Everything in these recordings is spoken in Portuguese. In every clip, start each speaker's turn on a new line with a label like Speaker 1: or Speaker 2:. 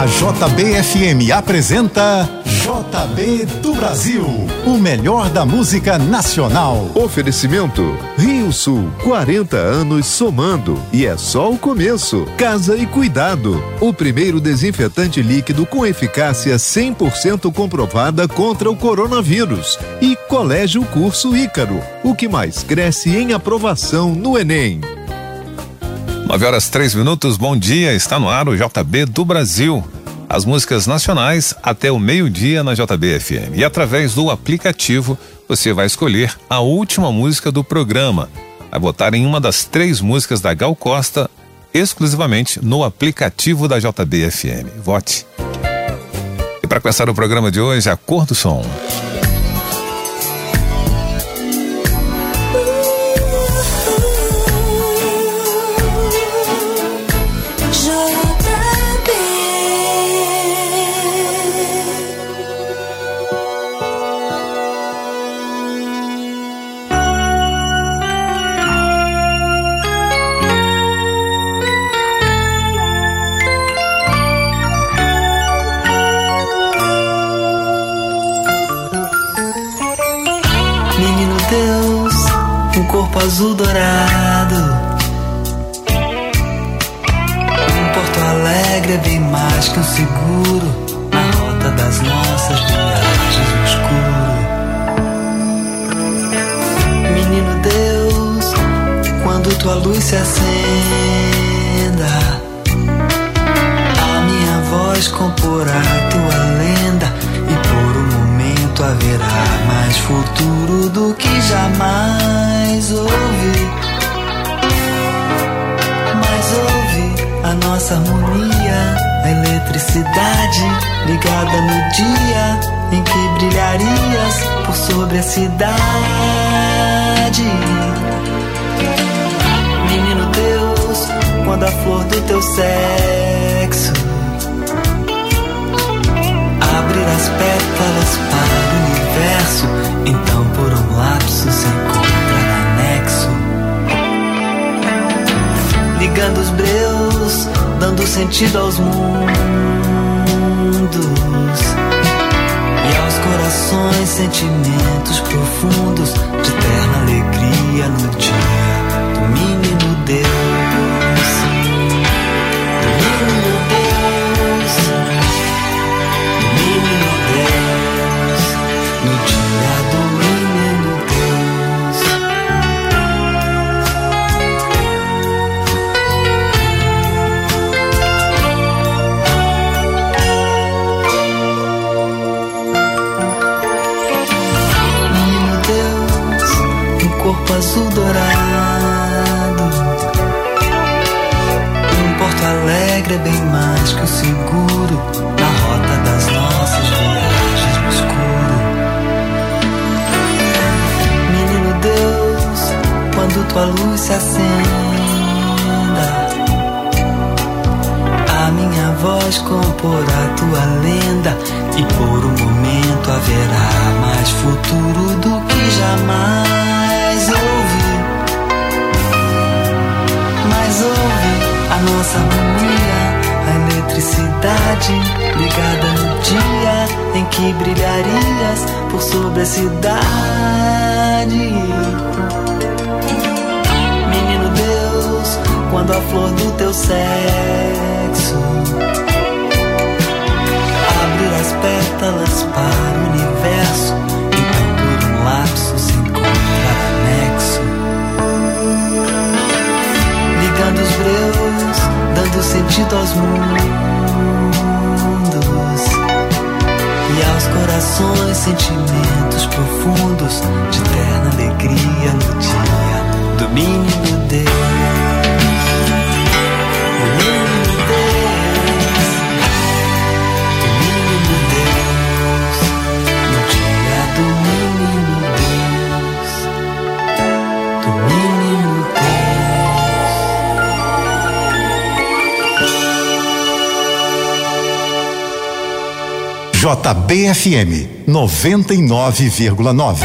Speaker 1: A JBFM apresenta JB do Brasil, o melhor da música nacional.
Speaker 2: Oferecimento Rio Sul, 40 anos somando e é só o começo. Casa e Cuidado, o primeiro desinfetante líquido com eficácia 100% comprovada contra o coronavírus. E Colégio Curso Ícaro, o que mais cresce em aprovação no Enem.
Speaker 3: 9 horas 3 minutos, bom dia, está no ar o JB do Brasil. As músicas nacionais até o meio-dia na JBFM. E através do aplicativo você vai escolher a última música do programa. Vai votar em uma das três músicas da Gal Costa exclusivamente no aplicativo da JBFM. Vote. E para começar o programa de hoje, a cor do som.
Speaker 4: Nossa harmonia, a eletricidade ligada no dia em que brilharias por sobre a cidade. Menino Deus, quando a flor do teu sexo abrir as pétalas para o universo, então por um lapso se encontra Ligando os breus, dando sentido aos mundos. E aos corações sentimentos profundos de eterna alegria no dia que brilharias por sobre a cidade. Menino Deus, quando a flor do teu sexo abrir as pétalas para o universo, então por um lapso se encontra anexo. Ligando os breus, dando sentido aos mundos aos corações sentimentos profundos de eterna alegria no dia do menino Deus.
Speaker 1: JBFM 99,9.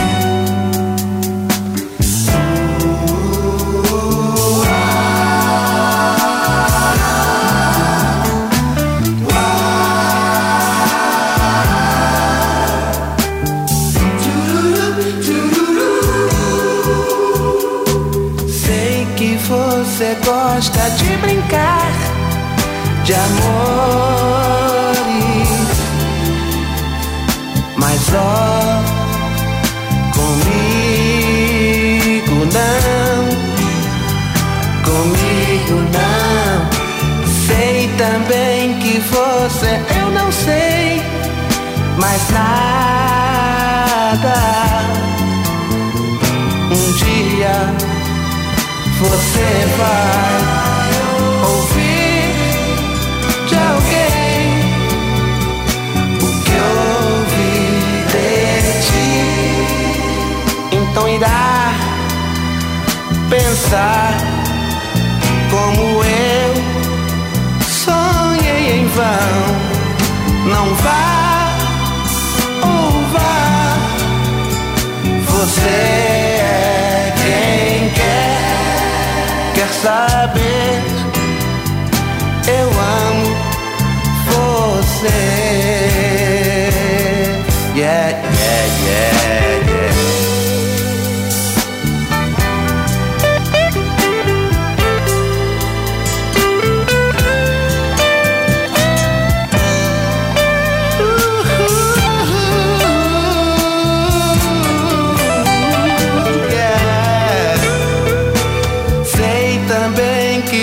Speaker 5: você gosta de brincar de amor. Também que você, eu não sei mais nada. Um dia você vai ouvir de alguém o que ouvi de ti. Então irá pensar Não vá ou vá, você é quem quer, quer saber. Eu amo você.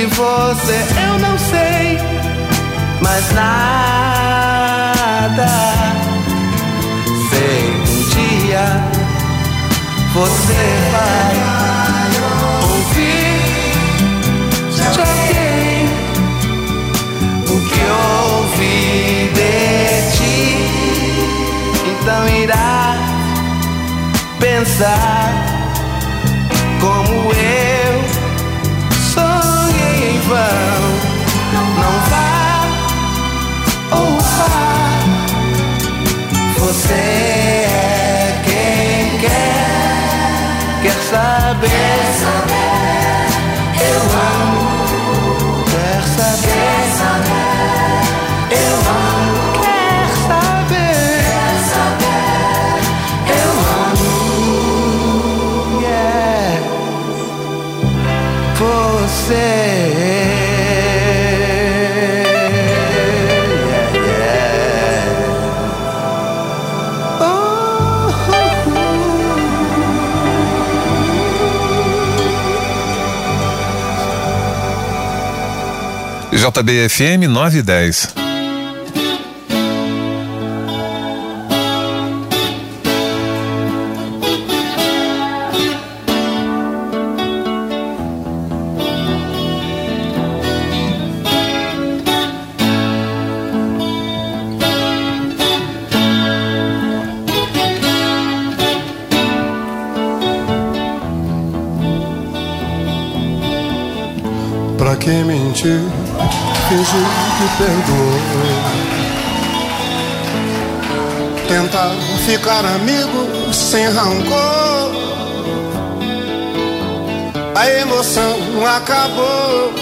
Speaker 5: Você, eu não sei mais nada. Sei um dia você vai ouvir de alguém o que ouvi de ti. Então irá pensar você é quem quer, quer saber.
Speaker 3: JBFM 910.
Speaker 6: Pra que mentir, perdoou Tentar ficar amigo sem rancor. A emoção acabou.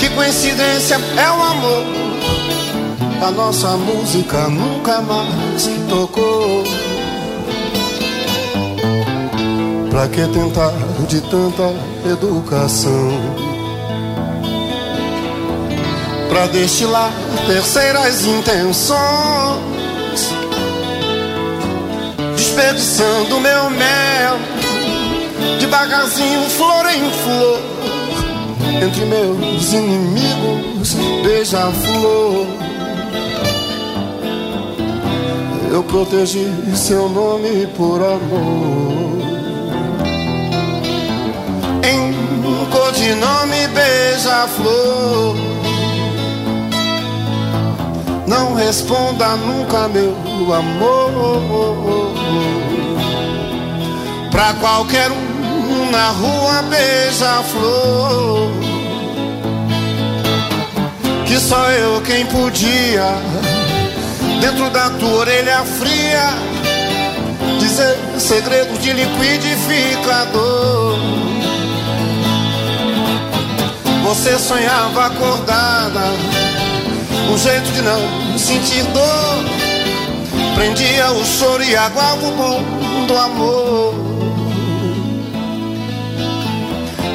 Speaker 6: Que coincidência é o amor. A nossa música nunca mais tocou. Pra que tentar de tanta educação? Pra destilar terceiras intenções, desperdiçando meu mel, devagarzinho, flor em flor, entre meus inimigos, beija-flor. Eu protegi seu nome por amor. Em codinome beija-flor. Responda nunca, meu amor. Pra qualquer um na rua beija-flor. Que só eu quem podia, dentro da tua orelha fria, dizer segredo de liquidificador. Você sonhava acordada, um jeito de não sentir dor. Prendia o choro e aguava o bom do amor.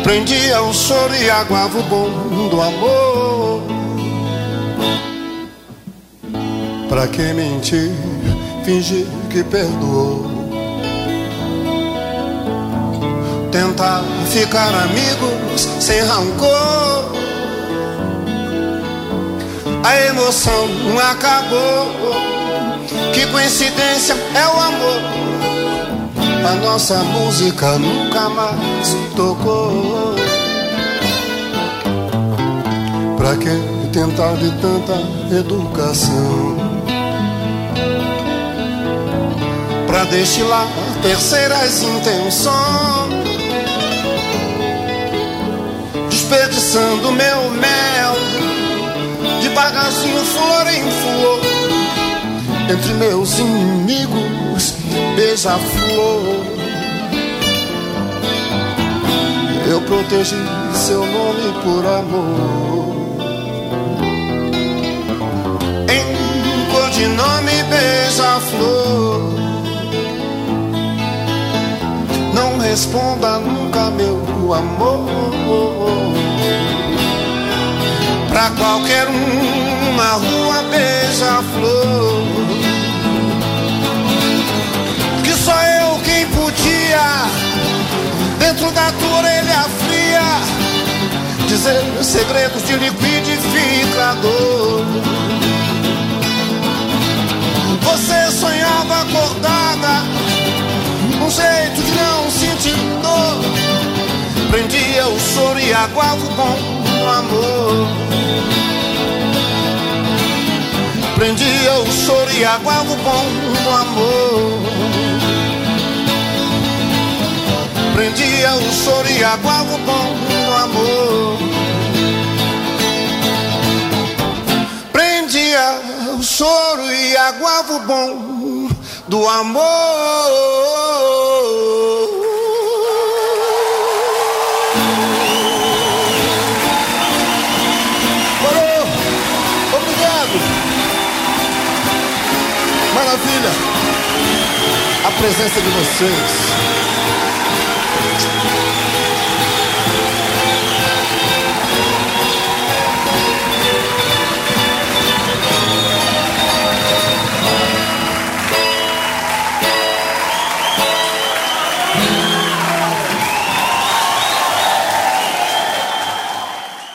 Speaker 6: Prendia o choro e aguava o bom do amor. Pra que mentir, fingir que perdoou? Tentar ficar amigos sem rancor. A emoção acabou. Que coincidência é o amor. A nossa música nunca mais tocou. Pra que tentar de tanta educação? Pra destilar terceiras intenções. Desperdiçando meu mel, devagarzinho, flor em flor entre meus inimigos, beija-flor. Eu protegi seu nome por amor. Em codinome beija-flor. Não responda nunca, meu amor. Pra qualquer um na rua beija-flor. Que só eu quem podia, dentro da tua orelha fria, dizer segredos de liquidificador. Você sonhava acordada, um jeito de não sentir dor. Prendia o choro e aguava o bom amor. Prendia o choro e aguava o bom do amor. Prendia o choro e aguava o bom do amor. Prendia o choro e aguava o bom do amor. Presença de vocês.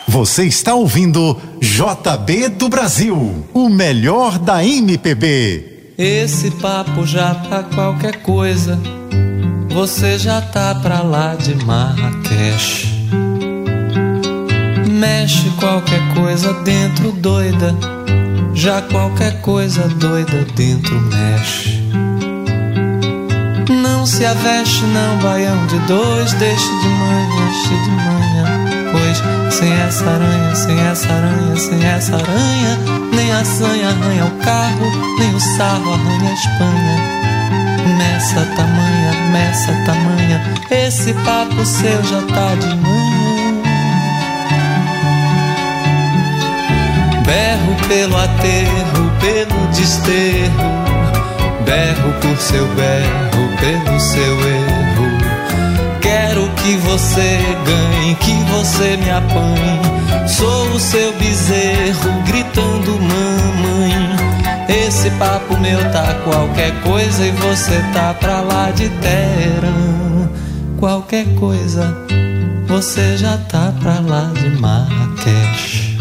Speaker 1: Você está ouvindo JB do Brasil, o melhor da MPB.
Speaker 7: Esse papo já tá qualquer coisa. Você já tá pra lá de Marrakech. Mexe qualquer coisa dentro doida. Já qualquer coisa doida dentro mexe. Não se aveste, não, baião de dois. Deixe de manhã, de manhã. Sem essa aranha, sem essa aranha, sem essa aranha, nem a sanha arranha o carro, nem o sarro arranha a Espanha. Nessa tamanha, nessa tamanha, esse papo seu já tá de manhã. Berro pelo aterro, pelo desterro, berro por seu berro, pelo seu erro. Que você ganhe, que você me apanhe. Sou o seu bezerro gritando mamãe. Esse papo meu tá qualquer coisa e você tá pra lá de Teherã. Qualquer coisa, você já tá pra lá de Marrakech.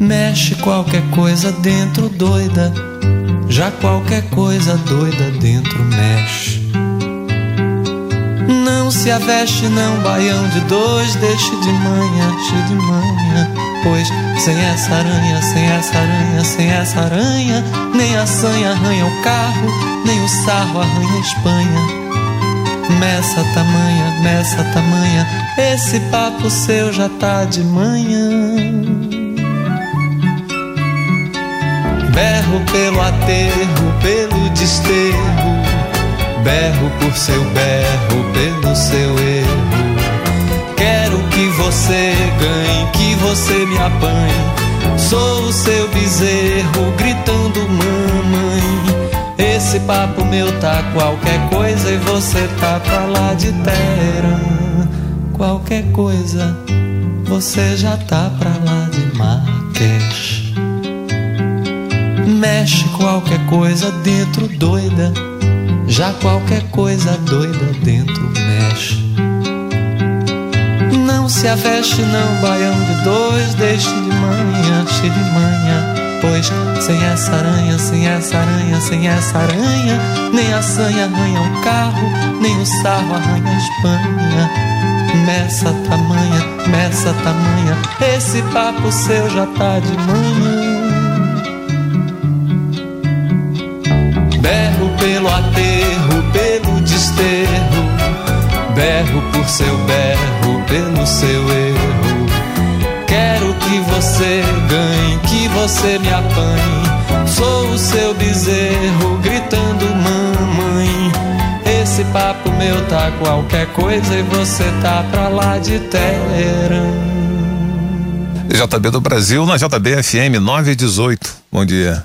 Speaker 7: Mexe qualquer coisa dentro doida, já qualquer coisa doida dentro mexe. Não se aveste não, baião de dois, deixe de manhã, deixe de manhã. Pois sem essa aranha, sem essa aranha, sem essa aranha, nem a sanha arranha o carro, nem o sarro arranha a Espanha. Nessa tamanha, nessa tamanha, esse papo seu já tá de manhã. Berro pelo aterro, pelo desterro Berro por seu berro, pelo seu erro. Quero que você ganhe, que você me apanhe. Sou o seu bezerro, gritando mamãe. Esse papo meu tá qualquer coisa e você tá pra lá de Teherã. qualquer coisa, você já tá pra lá de Marrakech. Mexe qualquer coisa dentro doida, já qualquer coisa doida dentro mexe. Não se aveste não, baião de dois, deixe de manhã, cheio de manhã. Pois sem essa aranha, sem essa aranha, sem essa aranha, nem a sanha arranha o carro, nem o sarro arranha a Espanha. Meça tamanha, meça tamanha, esse papo seu já tá de manhã. Pelo aterro, pelo desterro, berro por seu berro, pelo seu erro. Quero que você ganhe, que você me apanhe. Sou o seu bezerro, gritando mamãe. Esse papo meu tá qualquer coisa e você tá pra lá de Teherã.
Speaker 3: JB do Brasil na JB FM 918. Bom dia.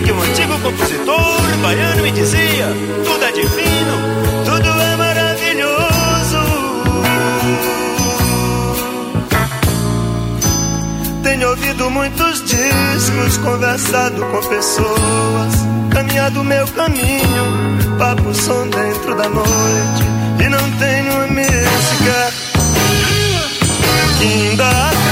Speaker 8: que um antigo compositor baiano me dizia: tudo é divino, tudo é maravilhoso. Tenho ouvido muitos discos, conversado com pessoas, caminhado meu caminho, papo som dentro da noite, e não tenho amigo sequer que ainda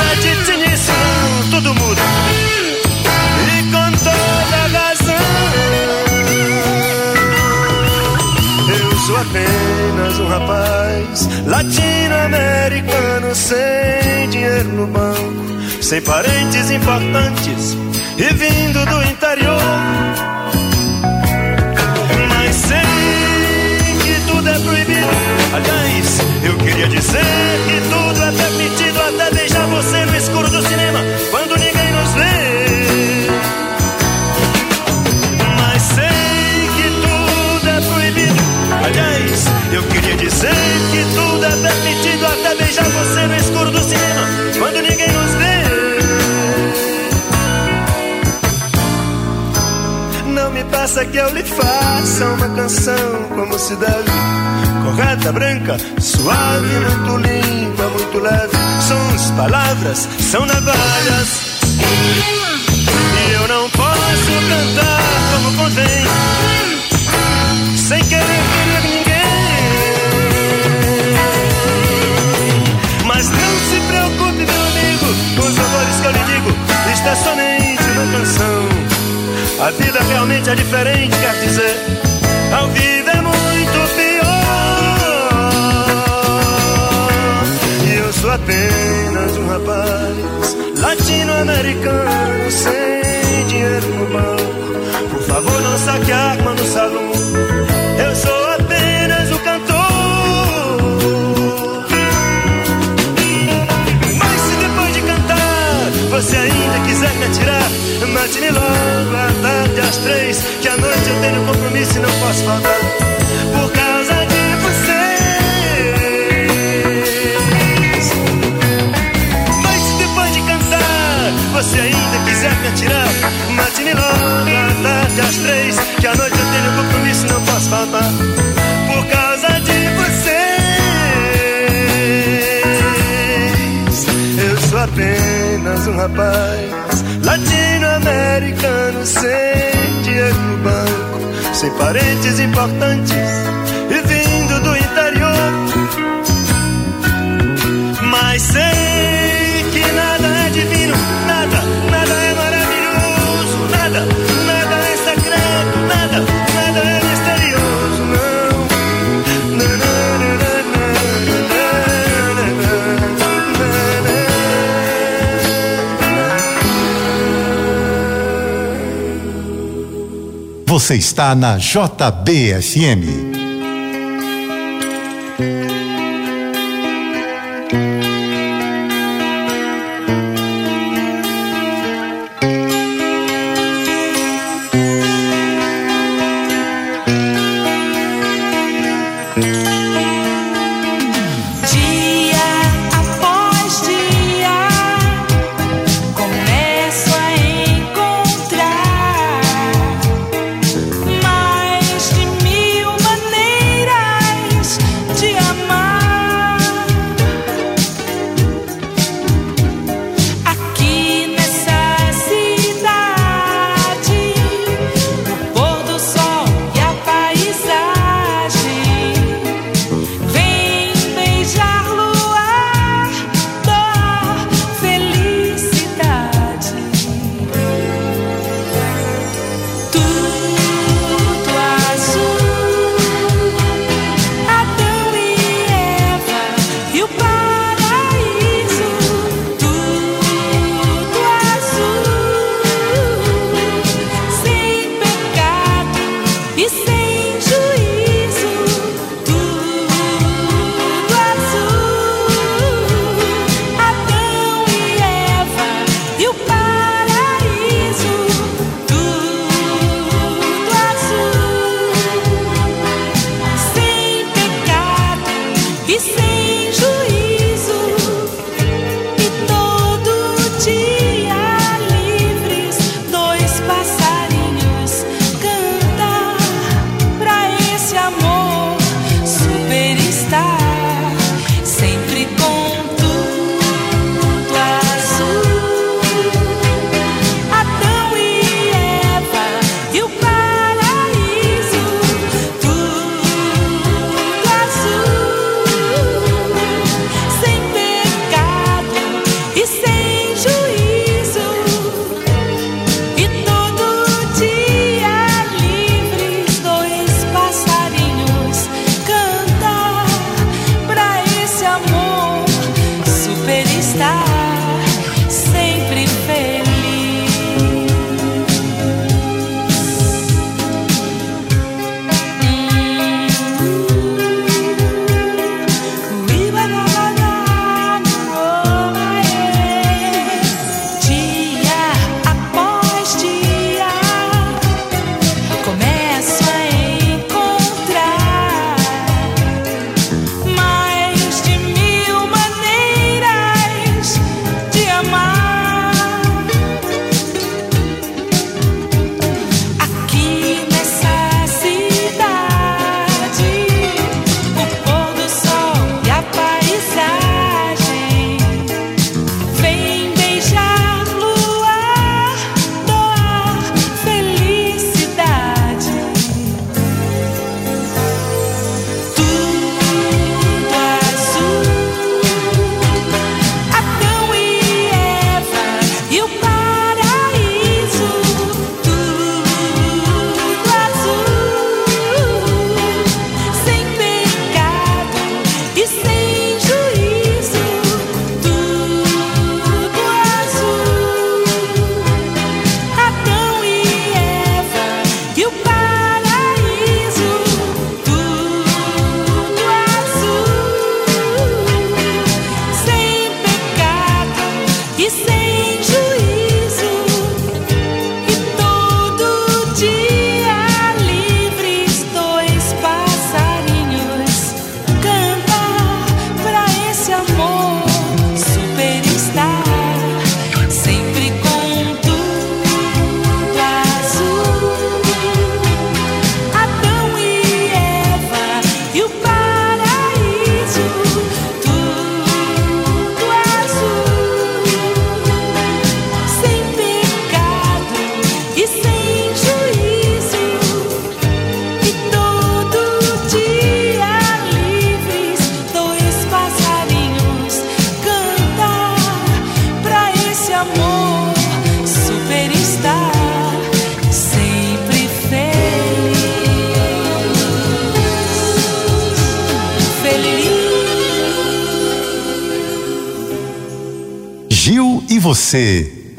Speaker 8: apenas um rapaz latino-americano sem dinheiro no banco, sem parentes importantes e vindo do interior. Branca, suave, muito limpa, muito leve. Sons, palavras, são navalhas. E eu não posso cantar como convém sem querer ferir ninguém. Mas não se preocupe, meu amigo, com os amores que eu lhe digo. Isto é somente uma canção. A vida realmente é diferente, quer dizer, ao vivo apenas um rapaz latino-americano sem dinheiro no banco. Por favor, não saque arma no salão. Eu sou apenas o cantor. Mas se depois de cantar você ainda quiser me atirar, mate-me logo à tarde às três, que à noite eu tenho compromisso e não posso faltar. Atirar, mate-me logo tarde às três, que à noite eu tenho compromisso e não posso faltar. Por causa de vocês, eu sou apenas um rapaz latino-americano sem dinheiro no banco, sem parentes importantes e vindo do interior. Mas sei
Speaker 4: Você está na JBFM.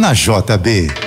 Speaker 4: Na JB.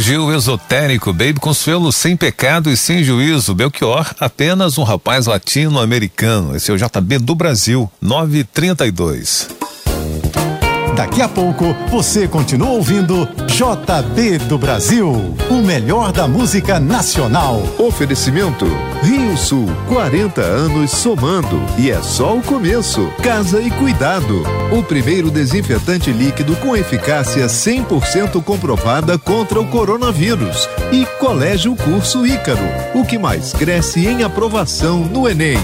Speaker 3: elogio esotérico, Baby Consuelo sem pecado e sem juízo, Belchior apenas um rapaz latino-americano. Esse é o JB do Brasil, 932.
Speaker 1: Daqui a pouco você continua ouvindo JB do Brasil, o melhor da música nacional.
Speaker 2: Oferecimento Rio Sul, 40 anos somando e é só o começo. Casa e cuidado, o primeiro desinfetante líquido com eficácia 100% comprovada contra o coronavírus e Colégio Curso Ícaro, o que mais cresce em aprovação no Enem.